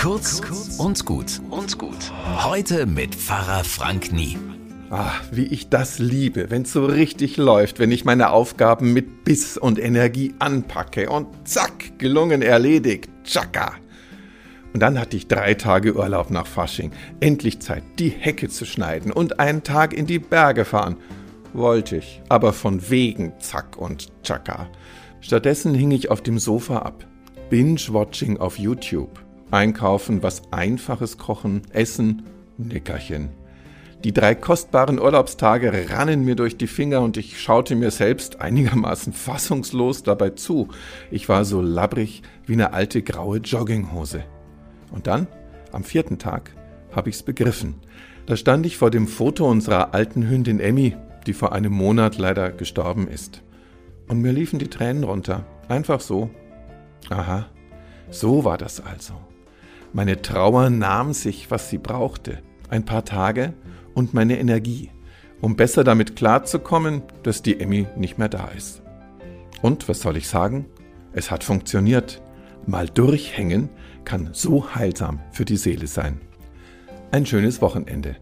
Kurz und gut und gut. Heute mit Pfarrer Frank Nie. Ah, wie ich das liebe, wenn es so richtig läuft, wenn ich meine Aufgaben mit Biss und Energie anpacke und zack, gelungen erledigt. Tschakka. Und dann hatte ich drei Tage Urlaub nach Fasching. Endlich Zeit, die Hecke zu schneiden und einen Tag in die Berge fahren. Wollte ich, aber von wegen Zack und Tschakka. Stattdessen hing ich auf dem Sofa ab. Binge-Watching auf YouTube. Einkaufen, was Einfaches kochen, essen, Nickerchen. Die drei kostbaren Urlaubstage rannen mir durch die Finger und ich schaute mir selbst einigermaßen fassungslos dabei zu. Ich war so labbrig wie eine alte graue Jogginghose. Und dann, am vierten Tag, habe ich's begriffen. Da stand ich vor dem Foto unserer alten Hündin Emmy, die vor einem Monat leider gestorben ist. Und mir liefen die Tränen runter. Einfach so. Aha, so war das also. Meine Trauer nahm sich, was sie brauchte, ein paar Tage und meine Energie, um besser damit klarzukommen, dass die Emmy nicht mehr da ist. Und was soll ich sagen? Es hat funktioniert. Mal durchhängen kann so heilsam für die Seele sein. Ein schönes Wochenende.